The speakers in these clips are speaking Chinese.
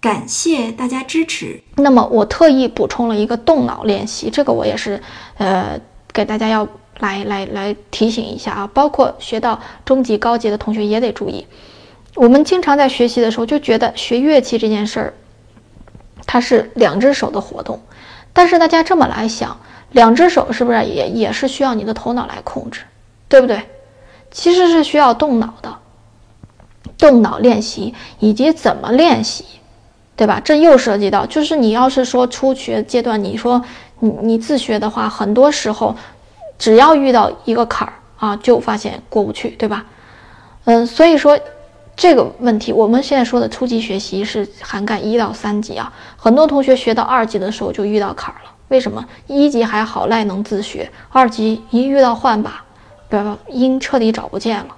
感谢大家支持。那么我特意补充了一个动脑练习，这个我也是，呃，给大家要来来来提醒一下啊。包括学到中级、高级的同学也得注意。我们经常在学习的时候就觉得学乐器这件事儿，它是两只手的活动。但是大家这么来想，两只手是不是也也是需要你的头脑来控制，对不对？其实是需要动脑的，动脑练习以及怎么练习。对吧？这又涉及到，就是你要是说初学阶段，你说你你自学的话，很多时候只要遇到一个坎儿啊，就发现过不去，对吧？嗯，所以说这个问题，我们现在说的初级学习是涵盖一到三级啊。很多同学学到二级的时候就遇到坎儿了，为什么？一级还好赖能自学，二级一遇到换把，不要音彻底找不见了，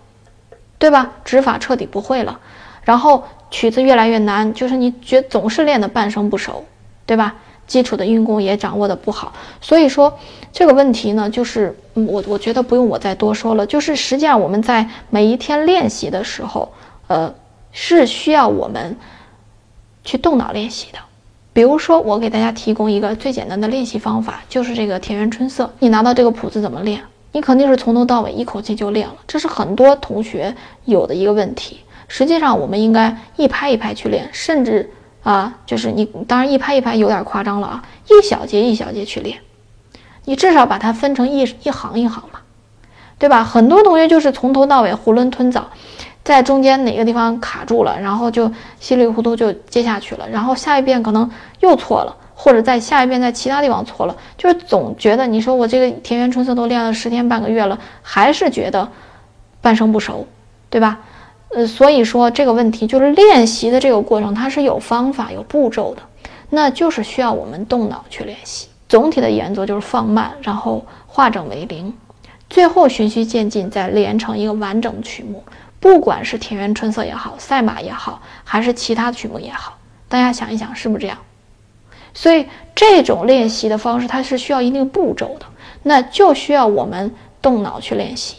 对吧？指法彻底不会了，然后。曲子越来越难，就是你觉总是练的半生不熟，对吧？基础的运功也掌握的不好，所以说这个问题呢，就是我我觉得不用我再多说了，就是实际上我们在每一天练习的时候，呃，是需要我们去动脑练习的。比如说，我给大家提供一个最简单的练习方法，就是这个田园春色。你拿到这个谱子怎么练？你肯定是从头到尾一口气就练了，这是很多同学有的一个问题。实际上，我们应该一拍一拍去练，甚至啊，就是你当然一拍一拍有点夸张了啊，一小节一小节去练，你至少把它分成一一行一行嘛，对吧？很多同学就是从头到尾囫囵吞枣，在中间哪个地方卡住了，然后就稀里糊涂就接下去了，然后下一遍可能又错了，或者在下一遍在其他地方错了，就是总觉得你说我这个田园春色都练了十天半个月了，还是觉得半生不熟，对吧？呃，所以说这个问题就是练习的这个过程，它是有方法、有步骤的，那就是需要我们动脑去练习。总体的原则就是放慢，然后化整为零，最后循序渐进，再连成一个完整曲目。不管是田园春色也好，赛马也好，还是其他的曲目也好，大家想一想，是不是这样？所以这种练习的方式，它是需要一定步骤的，那就需要我们动脑去练习。